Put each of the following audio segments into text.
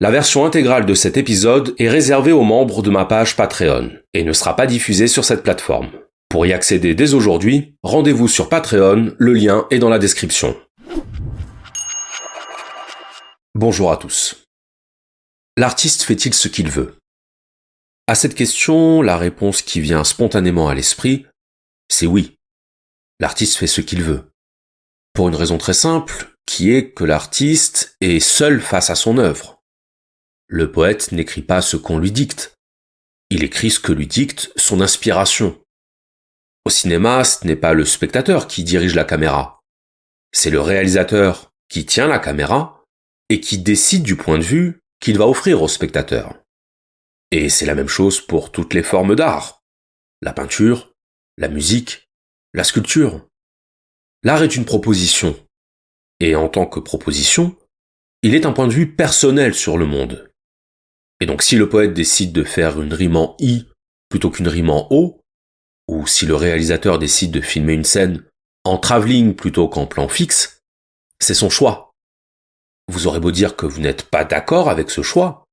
La version intégrale de cet épisode est réservée aux membres de ma page Patreon et ne sera pas diffusée sur cette plateforme. Pour y accéder dès aujourd'hui, rendez-vous sur Patreon, le lien est dans la description. Bonjour à tous. L'artiste fait-il ce qu'il veut? À cette question, la réponse qui vient spontanément à l'esprit, c'est oui. L'artiste fait ce qu'il veut. Pour une raison très simple, qui est que l'artiste est seul face à son œuvre. Le poète n'écrit pas ce qu'on lui dicte. Il écrit ce que lui dicte son inspiration. Au cinéma, ce n'est pas le spectateur qui dirige la caméra. C'est le réalisateur qui tient la caméra et qui décide du point de vue qu'il va offrir au spectateur. Et c'est la même chose pour toutes les formes d'art. La peinture, la musique, la sculpture. L'art est une proposition. Et en tant que proposition, il est un point de vue personnel sur le monde. Et donc si le poète décide de faire une rime en I plutôt qu'une rime en O, ou si le réalisateur décide de filmer une scène en travelling plutôt qu'en plan fixe, c'est son choix. Vous aurez beau dire que vous n'êtes pas d'accord avec ce choix,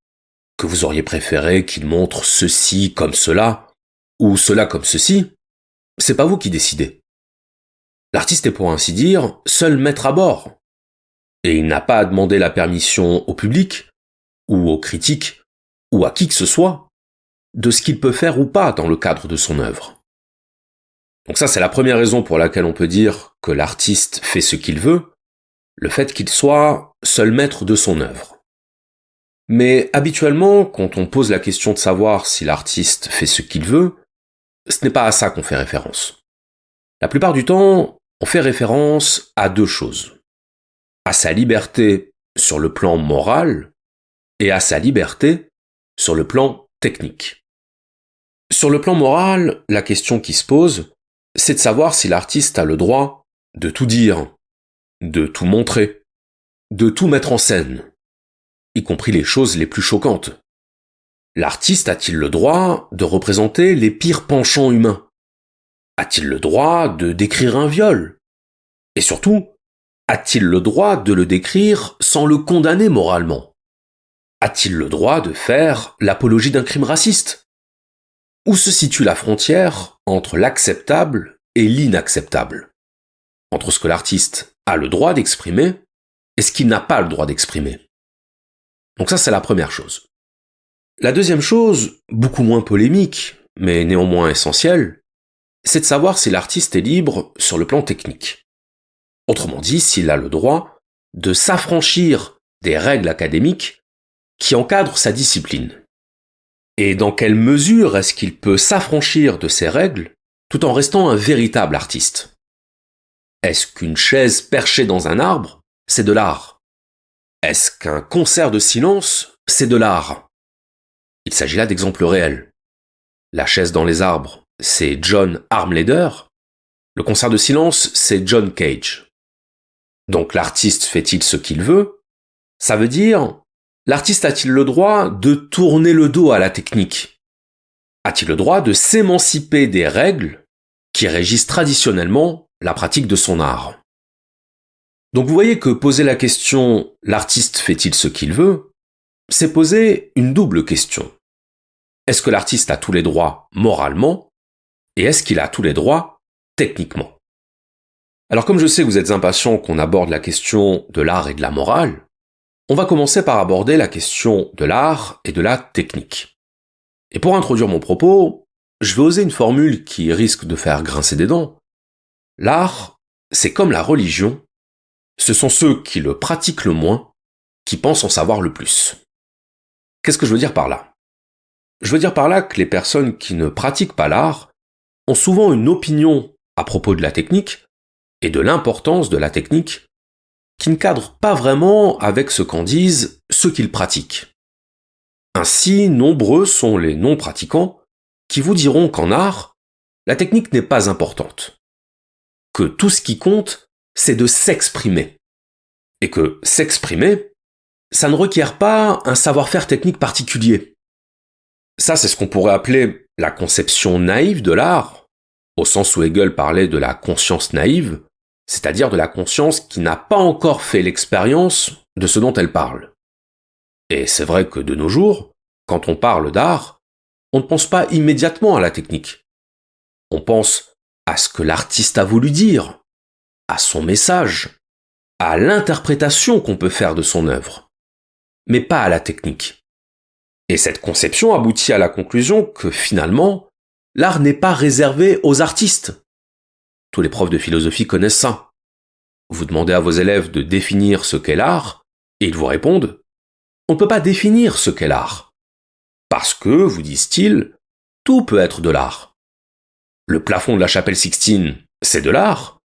que vous auriez préféré qu'il montre ceci comme cela, ou cela comme ceci, c'est pas vous qui décidez. L'artiste est pour ainsi dire seul maître à bord. Et il n'a pas à demander la permission au public, ou aux critiques, ou à qui que ce soit, de ce qu'il peut faire ou pas dans le cadre de son œuvre. Donc ça, c'est la première raison pour laquelle on peut dire que l'artiste fait ce qu'il veut, le fait qu'il soit seul maître de son œuvre. Mais habituellement, quand on pose la question de savoir si l'artiste fait ce qu'il veut, ce n'est pas à ça qu'on fait référence. La plupart du temps, on fait référence à deux choses. À sa liberté sur le plan moral et à sa liberté sur le plan technique. Sur le plan moral, la question qui se pose, c'est de savoir si l'artiste a le droit de tout dire, de tout montrer, de tout mettre en scène, y compris les choses les plus choquantes. L'artiste a-t-il le droit de représenter les pires penchants humains? A-t-il le droit de décrire un viol? Et surtout, a-t-il le droit de le décrire sans le condamner moralement? A-t-il le droit de faire l'apologie d'un crime raciste? Où se situe la frontière entre l'acceptable et l'inacceptable? Entre ce que l'artiste a le droit d'exprimer et ce qu'il n'a pas le droit d'exprimer? Donc ça, c'est la première chose. La deuxième chose, beaucoup moins polémique, mais néanmoins essentielle, c'est de savoir si l'artiste est libre sur le plan technique. Autrement dit, s'il a le droit de s'affranchir des règles académiques qui encadrent sa discipline. Et dans quelle mesure est-ce qu'il peut s'affranchir de ces règles tout en restant un véritable artiste? Est-ce qu'une chaise perchée dans un arbre, c'est de l'art? Est-ce qu'un concert de silence, c'est de l'art? Il s'agit là d'exemples réels. La chaise dans les arbres, c'est John Armleder. Le concert de silence, c'est John Cage. Donc l'artiste fait-il ce qu'il veut? Ça veut dire, l'artiste a-t-il le droit de tourner le dos à la technique? A-t-il le droit de s'émanciper des règles qui régissent traditionnellement la pratique de son art? Donc vous voyez que poser la question l'artiste fait-il ce qu'il veut? c'est poser une double question. Est-ce que l'artiste a tous les droits moralement et est-ce qu'il a tous les droits techniquement? Alors comme je sais que vous êtes impatient qu'on aborde la question de l'art et de la morale, on va commencer par aborder la question de l'art et de la technique. Et pour introduire mon propos, je vais oser une formule qui risque de faire grincer des dents. L'art, c'est comme la religion, ce sont ceux qui le pratiquent le moins qui pensent en savoir le plus. Qu'est-ce que je veux dire par là? Je veux dire par là que les personnes qui ne pratiquent pas l'art ont souvent une opinion à propos de la technique et de l'importance de la technique qui ne cadre pas vraiment avec ce qu'en disent ceux qu'ils pratiquent. Ainsi, nombreux sont les non-pratiquants qui vous diront qu'en art, la technique n'est pas importante. Que tout ce qui compte, c'est de s'exprimer. Et que s'exprimer, ça ne requiert pas un savoir-faire technique particulier. Ça, c'est ce qu'on pourrait appeler la conception naïve de l'art, au sens où Hegel parlait de la conscience naïve, c'est-à-dire de la conscience qui n'a pas encore fait l'expérience de ce dont elle parle. Et c'est vrai que de nos jours, quand on parle d'art, on ne pense pas immédiatement à la technique. On pense à ce que l'artiste a voulu dire, à son message, à l'interprétation qu'on peut faire de son œuvre, mais pas à la technique. Et cette conception aboutit à la conclusion que finalement, l'art n'est pas réservé aux artistes. Tous les profs de philosophie connaissent ça. Vous demandez à vos élèves de définir ce qu'est l'art, et ils vous répondent On ne peut pas définir ce qu'est l'art. Parce que, vous disent-ils, tout peut être de l'art. Le plafond de la chapelle Sixtine, c'est de l'art,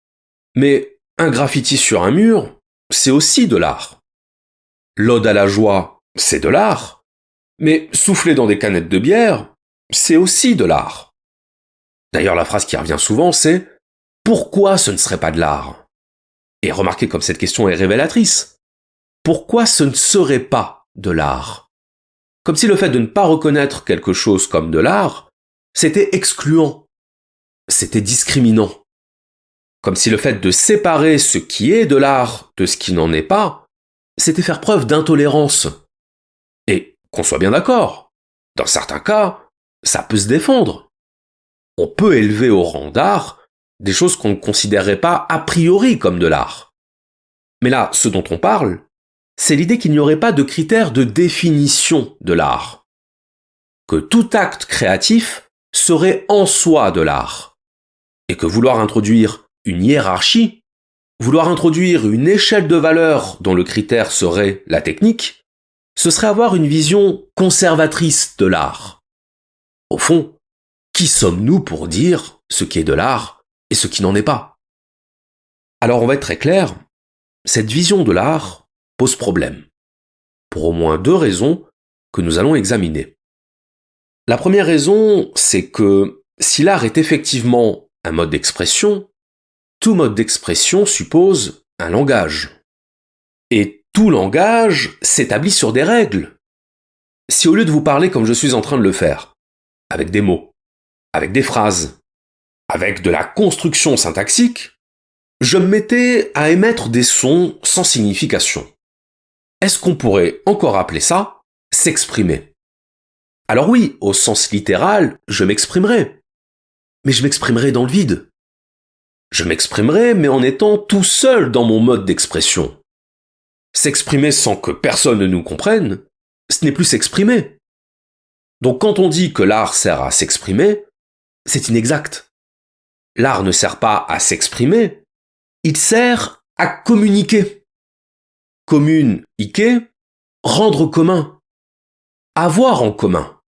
mais un graffiti sur un mur, c'est aussi de l'art. L'ode à la joie, c'est de l'art. Mais souffler dans des canettes de bière, c'est aussi de l'art. D'ailleurs, la phrase qui revient souvent, c'est pourquoi ce ne serait pas de l'art? Et remarquez comme cette question est révélatrice. Pourquoi ce ne serait pas de l'art? Comme si le fait de ne pas reconnaître quelque chose comme de l'art, c'était excluant, c'était discriminant comme si le fait de séparer ce qui est de l'art de ce qui n'en est pas, c'était faire preuve d'intolérance. Et qu'on soit bien d'accord, dans certains cas, ça peut se défendre. On peut élever au rang d'art des choses qu'on ne considérerait pas a priori comme de l'art. Mais là, ce dont on parle, c'est l'idée qu'il n'y aurait pas de critère de définition de l'art. Que tout acte créatif serait en soi de l'art. Et que vouloir introduire une hiérarchie, vouloir introduire une échelle de valeur dont le critère serait la technique, ce serait avoir une vision conservatrice de l'art. Au fond, qui sommes-nous pour dire ce qui est de l'art et ce qui n'en est pas Alors on va être très clair, cette vision de l'art pose problème, pour au moins deux raisons que nous allons examiner. La première raison, c'est que si l'art est effectivement un mode d'expression, tout mode d'expression suppose un langage. Et tout langage s'établit sur des règles. Si au lieu de vous parler comme je suis en train de le faire, avec des mots, avec des phrases, avec de la construction syntaxique, je me mettais à émettre des sons sans signification. Est-ce qu'on pourrait encore appeler ça s'exprimer Alors oui, au sens littéral, je m'exprimerai. Mais je m'exprimerai dans le vide. Je m'exprimerai, mais en étant tout seul dans mon mode d'expression. S'exprimer sans que personne ne nous comprenne, ce n'est plus s'exprimer. Donc quand on dit que l'art sert à s'exprimer, c'est inexact. L'art ne sert pas à s'exprimer, il sert à communiquer. Commune, rendre commun. Avoir en commun.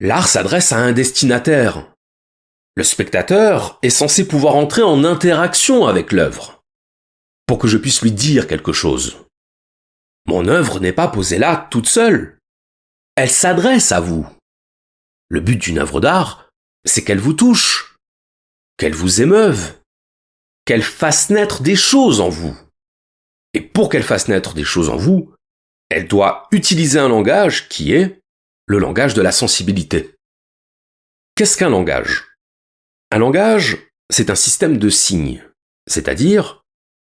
L'art s'adresse à un destinataire, le spectateur est censé pouvoir entrer en interaction avec l'œuvre, pour que je puisse lui dire quelque chose. Mon œuvre n'est pas posée là toute seule. Elle s'adresse à vous. Le but d'une œuvre d'art, c'est qu'elle vous touche, qu'elle vous émeuve, qu'elle fasse naître des choses en vous. Et pour qu'elle fasse naître des choses en vous, elle doit utiliser un langage qui est le langage de la sensibilité. Qu'est-ce qu'un langage? Un langage, c'est un système de signes, c'est-à-dire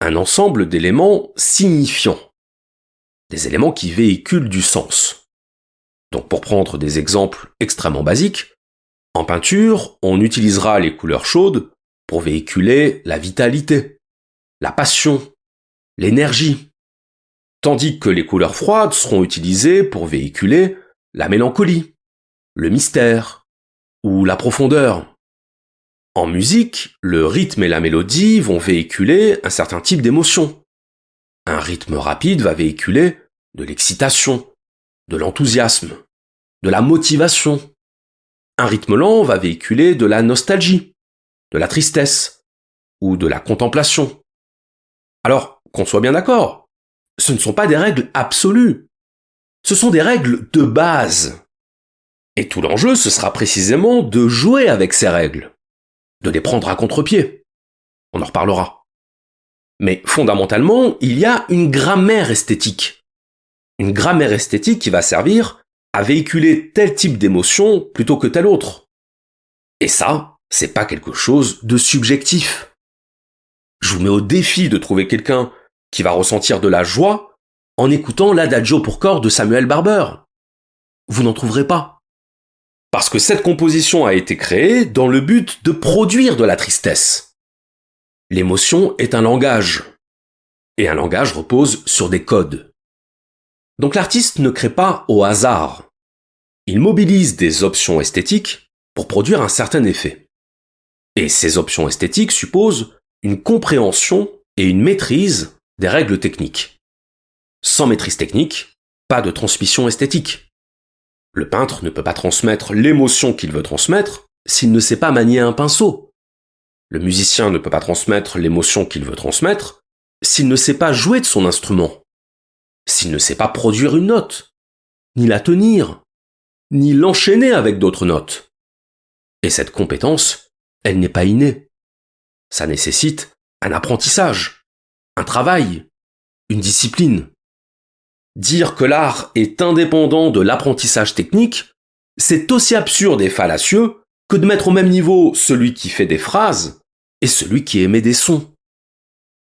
un ensemble d'éléments signifiants, des éléments qui véhiculent du sens. Donc pour prendre des exemples extrêmement basiques, en peinture, on utilisera les couleurs chaudes pour véhiculer la vitalité, la passion, l'énergie, tandis que les couleurs froides seront utilisées pour véhiculer la mélancolie, le mystère ou la profondeur. En musique, le rythme et la mélodie vont véhiculer un certain type d'émotion. Un rythme rapide va véhiculer de l'excitation, de l'enthousiasme, de la motivation. Un rythme lent va véhiculer de la nostalgie, de la tristesse ou de la contemplation. Alors, qu'on soit bien d'accord, ce ne sont pas des règles absolues. Ce sont des règles de base. Et tout l'enjeu, ce sera précisément de jouer avec ces règles de les prendre à contre-pied. On en reparlera. Mais fondamentalement, il y a une grammaire esthétique. Une grammaire esthétique qui va servir à véhiculer tel type d'émotion plutôt que tel autre. Et ça, c'est pas quelque chose de subjectif. Je vous mets au défi de trouver quelqu'un qui va ressentir de la joie en écoutant l'Adagio pour corps de Samuel Barber. Vous n'en trouverez pas. Parce que cette composition a été créée dans le but de produire de la tristesse. L'émotion est un langage. Et un langage repose sur des codes. Donc l'artiste ne crée pas au hasard. Il mobilise des options esthétiques pour produire un certain effet. Et ces options esthétiques supposent une compréhension et une maîtrise des règles techniques. Sans maîtrise technique, pas de transmission esthétique. Le peintre ne peut pas transmettre l'émotion qu'il veut transmettre s'il ne sait pas manier un pinceau. Le musicien ne peut pas transmettre l'émotion qu'il veut transmettre s'il ne sait pas jouer de son instrument, s'il ne sait pas produire une note, ni la tenir, ni l'enchaîner avec d'autres notes. Et cette compétence, elle n'est pas innée. Ça nécessite un apprentissage, un travail, une discipline. Dire que l'art est indépendant de l'apprentissage technique, c'est aussi absurde et fallacieux que de mettre au même niveau celui qui fait des phrases et celui qui émet des sons.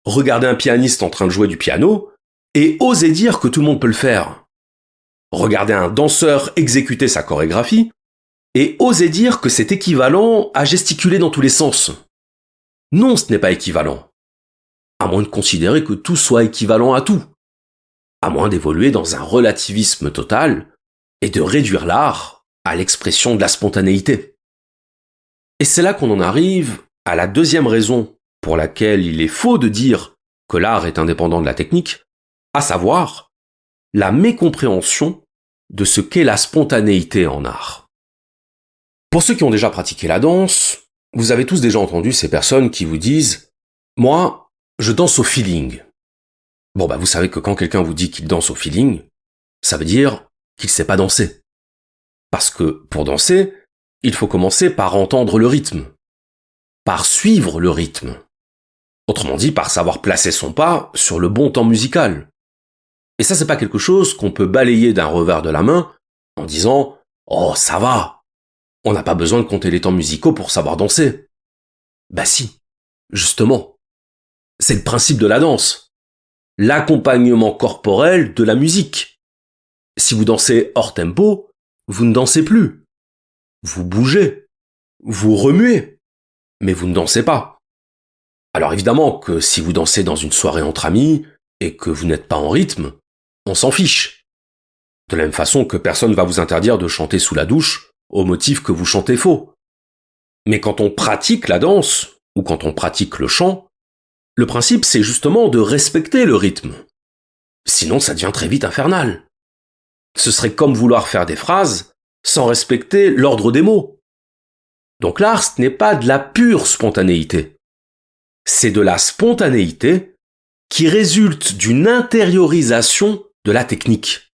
Regardez un pianiste en train de jouer du piano et osez dire que tout le monde peut le faire. Regardez un danseur exécuter sa chorégraphie et osez dire que c'est équivalent à gesticuler dans tous les sens. Non, ce n'est pas équivalent. À moins de considérer que tout soit équivalent à tout à moins d'évoluer dans un relativisme total et de réduire l'art à l'expression de la spontanéité. Et c'est là qu'on en arrive à la deuxième raison pour laquelle il est faux de dire que l'art est indépendant de la technique, à savoir la mécompréhension de ce qu'est la spontanéité en art. Pour ceux qui ont déjà pratiqué la danse, vous avez tous déjà entendu ces personnes qui vous disent ⁇ Moi, je danse au feeling ⁇ Bon, bah, vous savez que quand quelqu'un vous dit qu'il danse au feeling, ça veut dire qu'il sait pas danser. Parce que, pour danser, il faut commencer par entendre le rythme. Par suivre le rythme. Autrement dit, par savoir placer son pas sur le bon temps musical. Et ça, c'est pas quelque chose qu'on peut balayer d'un revers de la main en disant, oh, ça va. On n'a pas besoin de compter les temps musicaux pour savoir danser. Bah si. Justement. C'est le principe de la danse l'accompagnement corporel de la musique. Si vous dansez hors tempo, vous ne dansez plus. Vous bougez, vous remuez, mais vous ne dansez pas. Alors évidemment que si vous dansez dans une soirée entre amis et que vous n'êtes pas en rythme, on s'en fiche. De la même façon que personne va vous interdire de chanter sous la douche au motif que vous chantez faux. Mais quand on pratique la danse, ou quand on pratique le chant, le principe, c'est justement de respecter le rythme. Sinon, ça devient très vite infernal. Ce serait comme vouloir faire des phrases sans respecter l'ordre des mots. Donc l'art, ce n'est pas de la pure spontanéité. C'est de la spontanéité qui résulte d'une intériorisation de la technique.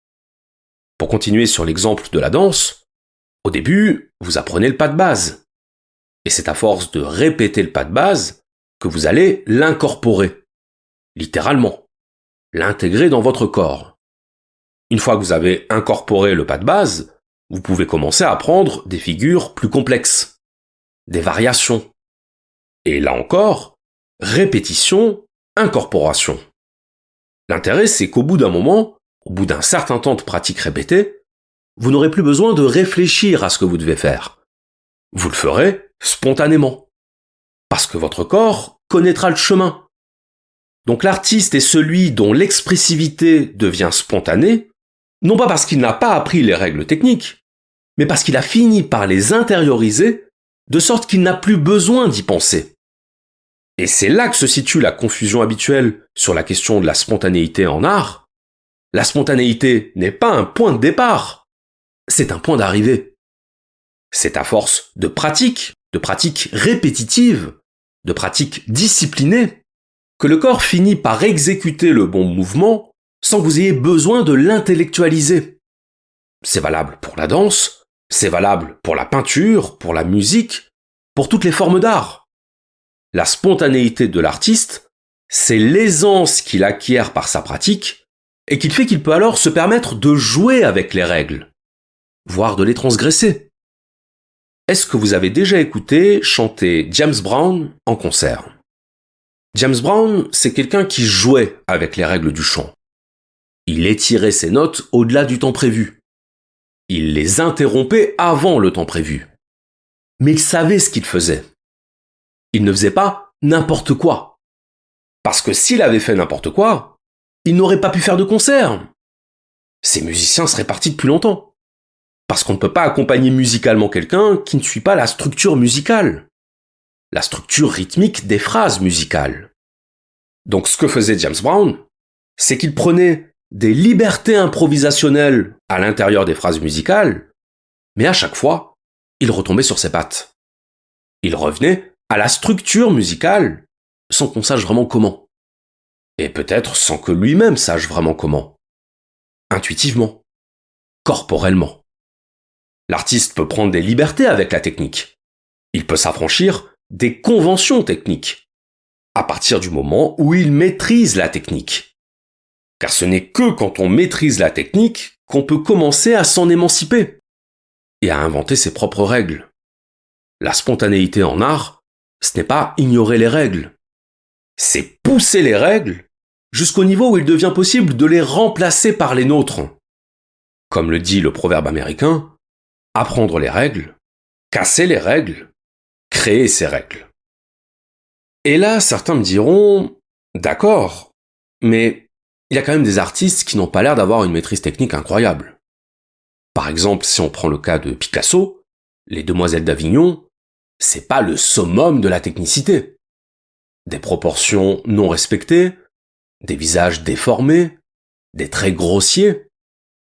Pour continuer sur l'exemple de la danse, au début, vous apprenez le pas de base. Et c'est à force de répéter le pas de base que vous allez l'incorporer, littéralement, l'intégrer dans votre corps. Une fois que vous avez incorporé le pas de base, vous pouvez commencer à prendre des figures plus complexes, des variations. Et là encore, répétition, incorporation. L'intérêt, c'est qu'au bout d'un moment, au bout d'un certain temps de pratique répétée, vous n'aurez plus besoin de réfléchir à ce que vous devez faire. Vous le ferez spontanément. Parce que votre corps connaîtra le chemin. Donc l'artiste est celui dont l'expressivité devient spontanée, non pas parce qu'il n'a pas appris les règles techniques, mais parce qu'il a fini par les intérioriser, de sorte qu'il n'a plus besoin d'y penser. Et c'est là que se situe la confusion habituelle sur la question de la spontanéité en art. La spontanéité n'est pas un point de départ, c'est un point d'arrivée. C'est à force de pratique, de pratiques répétitives, de pratiques disciplinées, que le corps finit par exécuter le bon mouvement sans que vous ayez besoin de l'intellectualiser. C'est valable pour la danse, c'est valable pour la peinture, pour la musique, pour toutes les formes d'art. La spontanéité de l'artiste, c'est l'aisance qu'il acquiert par sa pratique et qui fait qu'il peut alors se permettre de jouer avec les règles, voire de les transgresser. Est-ce que vous avez déjà écouté chanter James Brown en concert? James Brown, c'est quelqu'un qui jouait avec les règles du chant. Il étirait ses notes au-delà du temps prévu. Il les interrompait avant le temps prévu. Mais il savait ce qu'il faisait. Il ne faisait pas n'importe quoi. Parce que s'il avait fait n'importe quoi, il n'aurait pas pu faire de concert. Ces musiciens seraient partis depuis longtemps. Parce qu'on ne peut pas accompagner musicalement quelqu'un qui ne suit pas la structure musicale. La structure rythmique des phrases musicales. Donc ce que faisait James Brown, c'est qu'il prenait des libertés improvisationnelles à l'intérieur des phrases musicales, mais à chaque fois, il retombait sur ses pattes. Il revenait à la structure musicale sans qu'on sache vraiment comment. Et peut-être sans que lui-même sache vraiment comment. Intuitivement. Corporellement. L'artiste peut prendre des libertés avec la technique. Il peut s'affranchir des conventions techniques. À partir du moment où il maîtrise la technique. Car ce n'est que quand on maîtrise la technique qu'on peut commencer à s'en émanciper et à inventer ses propres règles. La spontanéité en art, ce n'est pas ignorer les règles, c'est pousser les règles jusqu'au niveau où il devient possible de les remplacer par les nôtres. Comme le dit le proverbe américain, apprendre les règles, casser les règles, créer ces règles. Et là, certains me diront, d'accord, mais il y a quand même des artistes qui n'ont pas l'air d'avoir une maîtrise technique incroyable. Par exemple, si on prend le cas de Picasso, les Demoiselles d'Avignon, c'est pas le summum de la technicité. Des proportions non respectées, des visages déformés, des traits grossiers.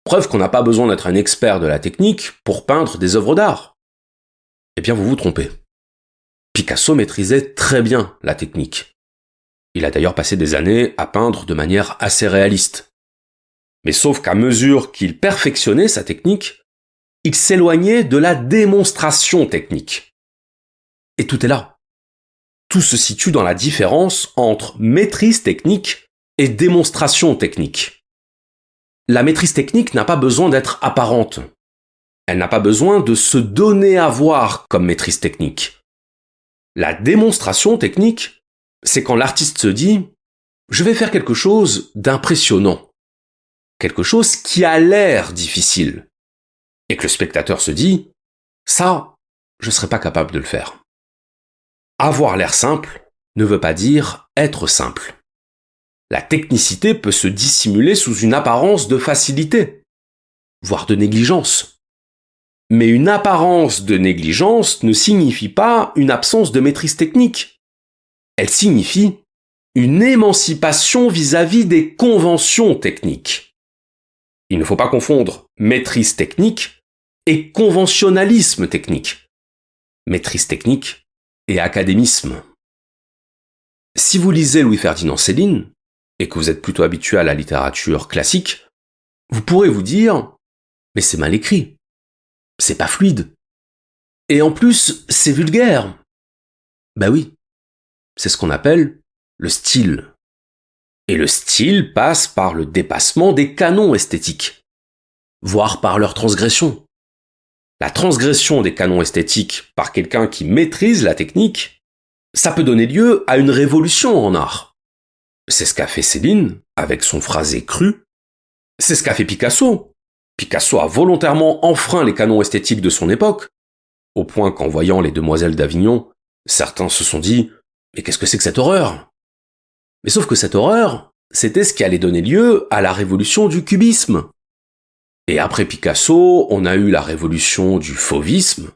Preuve qu'on n'a pas besoin d'être un expert de la technique pour peindre des œuvres d'art. Eh bien, vous vous trompez. Picasso maîtrisait très bien la technique. Il a d'ailleurs passé des années à peindre de manière assez réaliste. Mais sauf qu'à mesure qu'il perfectionnait sa technique, il s'éloignait de la démonstration technique. Et tout est là. Tout se situe dans la différence entre maîtrise technique et démonstration technique. La maîtrise technique n'a pas besoin d'être apparente. Elle n'a pas besoin de se donner à voir comme maîtrise technique. La démonstration technique c'est quand l'artiste se dit je vais faire quelque chose d'impressionnant, quelque chose qui a l'air difficile, et que le spectateur se dit ça, je ne serais pas capable de le faire. Avoir l'air simple ne veut pas dire être simple. La technicité peut se dissimuler sous une apparence de facilité, voire de négligence. Mais une apparence de négligence ne signifie pas une absence de maîtrise technique elle signifie une émancipation vis-à-vis des conventions techniques. Il ne faut pas confondre maîtrise technique et conventionnalisme technique. Maîtrise technique et académisme. Si vous lisez Louis-Ferdinand Céline, et que vous êtes plutôt habitué à la littérature classique, vous pourrez vous dire, mais c'est mal écrit. C'est pas fluide. Et en plus, c'est vulgaire. Bah oui. C'est ce qu'on appelle le style. Et le style passe par le dépassement des canons esthétiques, voire par leur transgression. La transgression des canons esthétiques par quelqu'un qui maîtrise la technique, ça peut donner lieu à une révolution en art. C'est ce qu'a fait Céline avec son phrasé cru. C'est ce qu'a fait Picasso. Picasso a volontairement enfreint les canons esthétiques de son époque, au point qu'en voyant les demoiselles d'Avignon, certains se sont dit mais qu'est-ce que c'est que cette horreur? Mais sauf que cette horreur, c'était ce qui allait donner lieu à la révolution du cubisme. Et après Picasso, on a eu la révolution du fauvisme,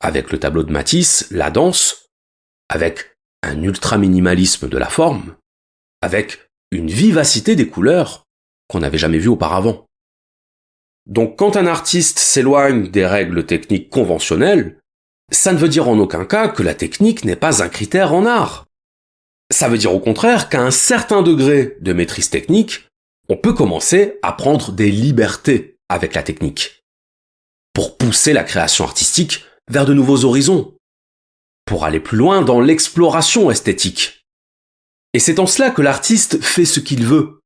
avec le tableau de Matisse, la danse, avec un ultra-minimalisme de la forme, avec une vivacité des couleurs qu'on n'avait jamais vues auparavant. Donc quand un artiste s'éloigne des règles techniques conventionnelles, ça ne veut dire en aucun cas que la technique n'est pas un critère en art. Ça veut dire au contraire qu'à un certain degré de maîtrise technique, on peut commencer à prendre des libertés avec la technique. Pour pousser la création artistique vers de nouveaux horizons. Pour aller plus loin dans l'exploration esthétique. Et c'est en cela que l'artiste fait ce qu'il veut.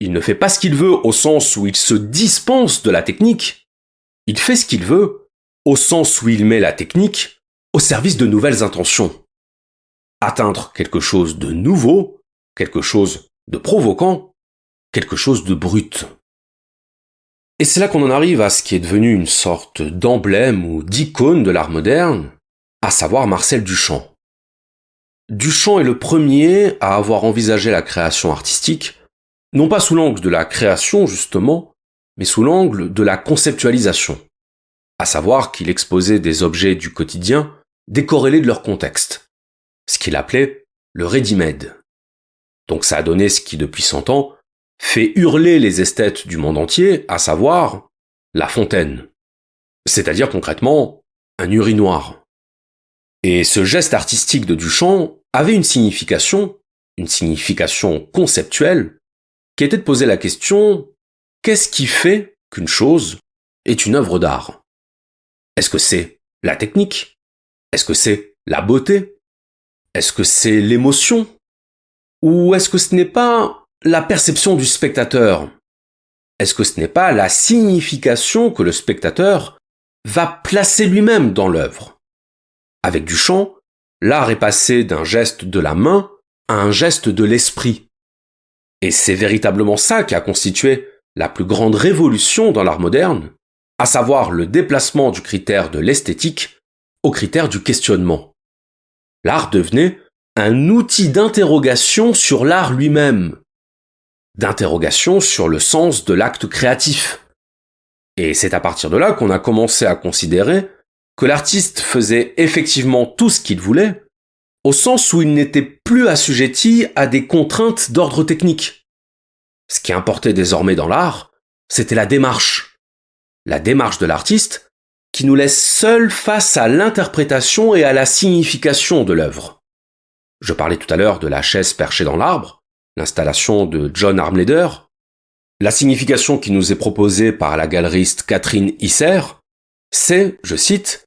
Il ne fait pas ce qu'il veut au sens où il se dispense de la technique. Il fait ce qu'il veut au sens où il met la technique au service de nouvelles intentions. Atteindre quelque chose de nouveau, quelque chose de provoquant, quelque chose de brut. Et c'est là qu'on en arrive à ce qui est devenu une sorte d'emblème ou d'icône de l'art moderne, à savoir Marcel Duchamp. Duchamp est le premier à avoir envisagé la création artistique, non pas sous l'angle de la création justement, mais sous l'angle de la conceptualisation, à savoir qu'il exposait des objets du quotidien décorrélés de leur contexte, ce qu'il appelait le ready-made. Donc ça a donné ce qui depuis cent ans fait hurler les esthètes du monde entier, à savoir la fontaine. C'est-à-dire concrètement un urinoir. Et ce geste artistique de Duchamp avait une signification, une signification conceptuelle, qui était de poser la question qu'est-ce qui fait qu'une chose est une œuvre d'art? Est-ce que c'est la technique? Est-ce que c'est la beauté? Est-ce que c'est l'émotion? Ou est-ce que ce n'est pas la perception du spectateur? Est-ce que ce n'est pas la signification que le spectateur va placer lui-même dans l'œuvre? Avec Duchamp, l'art est passé d'un geste de la main à un geste de l'esprit. Et c'est véritablement ça qui a constitué la plus grande révolution dans l'art moderne, à savoir le déplacement du critère de l'esthétique au critère du questionnement. L'art devenait un outil d'interrogation sur l'art lui-même, d'interrogation sur le sens de l'acte créatif. Et c'est à partir de là qu'on a commencé à considérer que l'artiste faisait effectivement tout ce qu'il voulait, au sens où il n'était plus assujetti à des contraintes d'ordre technique. Ce qui importait désormais dans l'art, c'était la démarche. La démarche de l'artiste qui nous laisse seuls face à l'interprétation et à la signification de l'œuvre. Je parlais tout à l'heure de la chaise perchée dans l'arbre, l'installation de John Armleder. La signification qui nous est proposée par la galeriste Catherine Isser, c'est, je cite,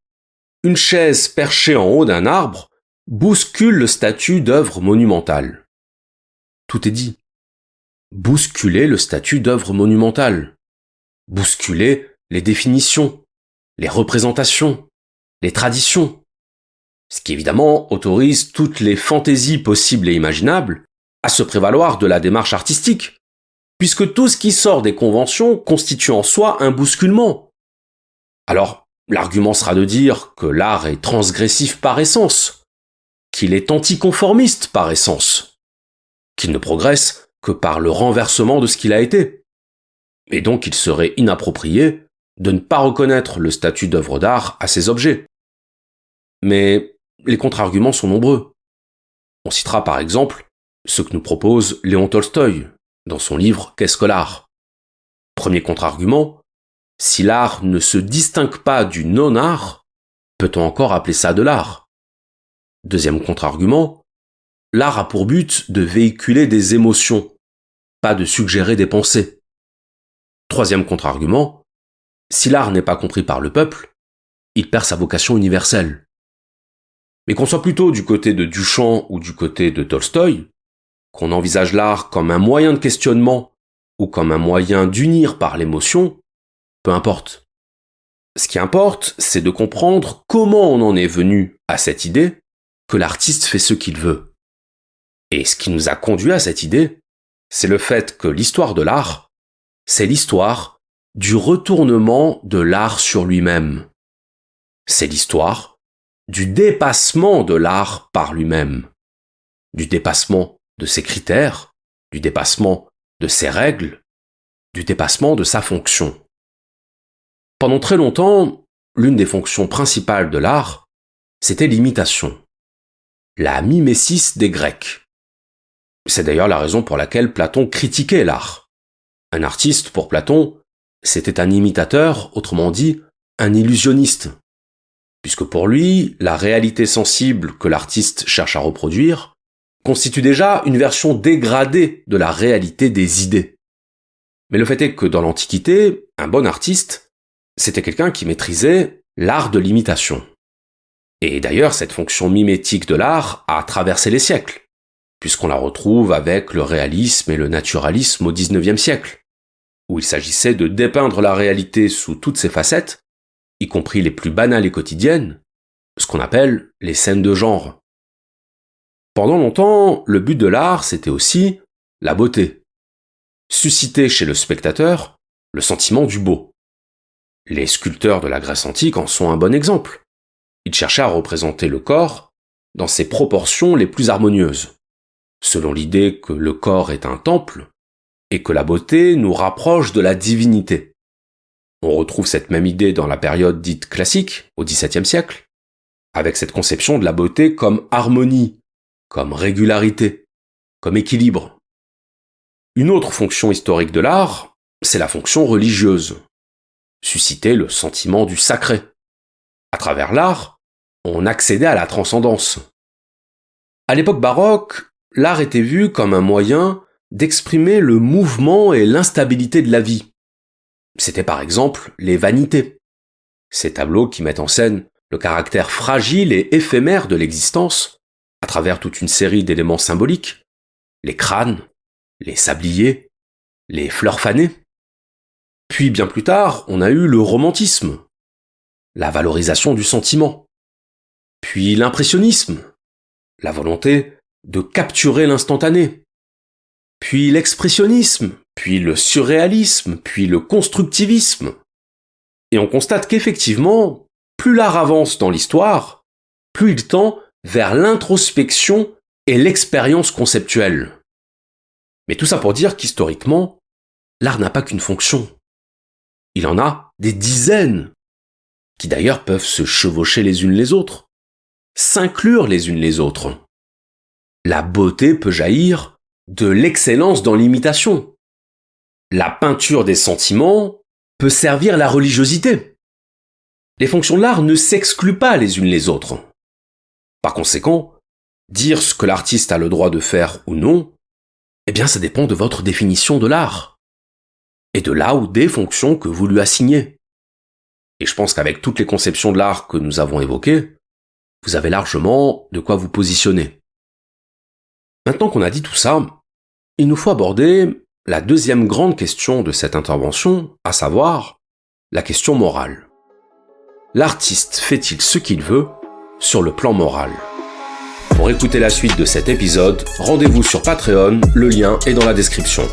une chaise perchée en haut d'un arbre bouscule le statut d'œuvre monumentale. Tout est dit bousculer le statut d'œuvre monumentale, bousculer les définitions, les représentations, les traditions, ce qui évidemment autorise toutes les fantaisies possibles et imaginables à se prévaloir de la démarche artistique, puisque tout ce qui sort des conventions constitue en soi un bousculement. Alors, l'argument sera de dire que l'art est transgressif par essence, qu'il est anticonformiste par essence, qu'il ne progresse que par le renversement de ce qu'il a été. Et donc il serait inapproprié de ne pas reconnaître le statut d'œuvre d'art à ces objets. Mais les contre-arguments sont nombreux. On citera par exemple ce que nous propose Léon Tolstoï dans son livre Qu'est-ce que l'art? Premier contre-argument, si l'art ne se distingue pas du non-art, peut-on encore appeler ça de l'art? Deuxième contre-argument, L'art a pour but de véhiculer des émotions, pas de suggérer des pensées. Troisième contre-argument, si l'art n'est pas compris par le peuple, il perd sa vocation universelle. Mais qu'on soit plutôt du côté de Duchamp ou du côté de Tolstoï, qu'on envisage l'art comme un moyen de questionnement ou comme un moyen d'unir par l'émotion, importe. Ce qui importe, c'est de comprendre comment on en est venu à cette idée que l'artiste fait ce qu'il veut. Et ce qui nous a conduit à cette idée, c'est le fait que l'histoire de l'art, c'est l'histoire du retournement de l'art sur lui-même. C'est l'histoire du dépassement de l'art par lui-même, du dépassement de ses critères, du dépassement de ses règles, du dépassement de sa fonction. Pendant très longtemps, l'une des fonctions principales de l'art, c'était l'imitation, la mimésis des Grecs. C'est d'ailleurs la raison pour laquelle Platon critiquait l'art. Un artiste, pour Platon, c'était un imitateur, autrement dit, un illusionniste. Puisque pour lui, la réalité sensible que l'artiste cherche à reproduire constitue déjà une version dégradée de la réalité des idées. Mais le fait est que dans l'Antiquité, un bon artiste, c'était quelqu'un qui maîtrisait l'art de l'imitation. Et d'ailleurs, cette fonction mimétique de l'art a traversé les siècles puisqu'on la retrouve avec le réalisme et le naturalisme au XIXe siècle, où il s'agissait de dépeindre la réalité sous toutes ses facettes, y compris les plus banales et quotidiennes, ce qu'on appelle les scènes de genre. Pendant longtemps, le but de l'art, c'était aussi la beauté. Susciter chez le spectateur le sentiment du beau. Les sculpteurs de la Grèce antique en sont un bon exemple. Ils cherchaient à représenter le corps dans ses proportions les plus harmonieuses, selon l'idée que le corps est un temple et que la beauté nous rapproche de la divinité. On retrouve cette même idée dans la période dite classique, au XVIIe siècle, avec cette conception de la beauté comme harmonie, comme régularité, comme équilibre. Une autre fonction historique de l'art, c'est la fonction religieuse, susciter le sentiment du sacré. À travers l'art, on accédait à la transcendance. À l'époque baroque, l'art était vu comme un moyen d'exprimer le mouvement et l'instabilité de la vie. C'était par exemple les vanités. Ces tableaux qui mettent en scène le caractère fragile et éphémère de l'existence à travers toute une série d'éléments symboliques, les crânes, les sabliers, les fleurs fanées. Puis bien plus tard, on a eu le romantisme, la valorisation du sentiment, puis l'impressionnisme, la volonté de capturer l'instantané, puis l'expressionnisme, puis le surréalisme, puis le constructivisme. Et on constate qu'effectivement, plus l'art avance dans l'histoire, plus il tend vers l'introspection et l'expérience conceptuelle. Mais tout ça pour dire qu'historiquement, l'art n'a pas qu'une fonction. Il en a des dizaines, qui d'ailleurs peuvent se chevaucher les unes les autres, s'inclure les unes les autres. La beauté peut jaillir de l'excellence dans l'imitation. La peinture des sentiments peut servir la religiosité. Les fonctions de l'art ne s'excluent pas les unes les autres. Par conséquent, dire ce que l'artiste a le droit de faire ou non eh bien, ça dépend de votre définition de l'art. Et de là ou des fonctions que vous lui assignez. Et je pense qu'avec toutes les conceptions de l'art que nous avons évoquées, vous avez largement de quoi vous positionner. Maintenant qu'on a dit tout ça, il nous faut aborder la deuxième grande question de cette intervention, à savoir la question morale. L'artiste fait-il ce qu'il veut sur le plan moral? Pour écouter la suite de cet épisode, rendez-vous sur Patreon, le lien est dans la description.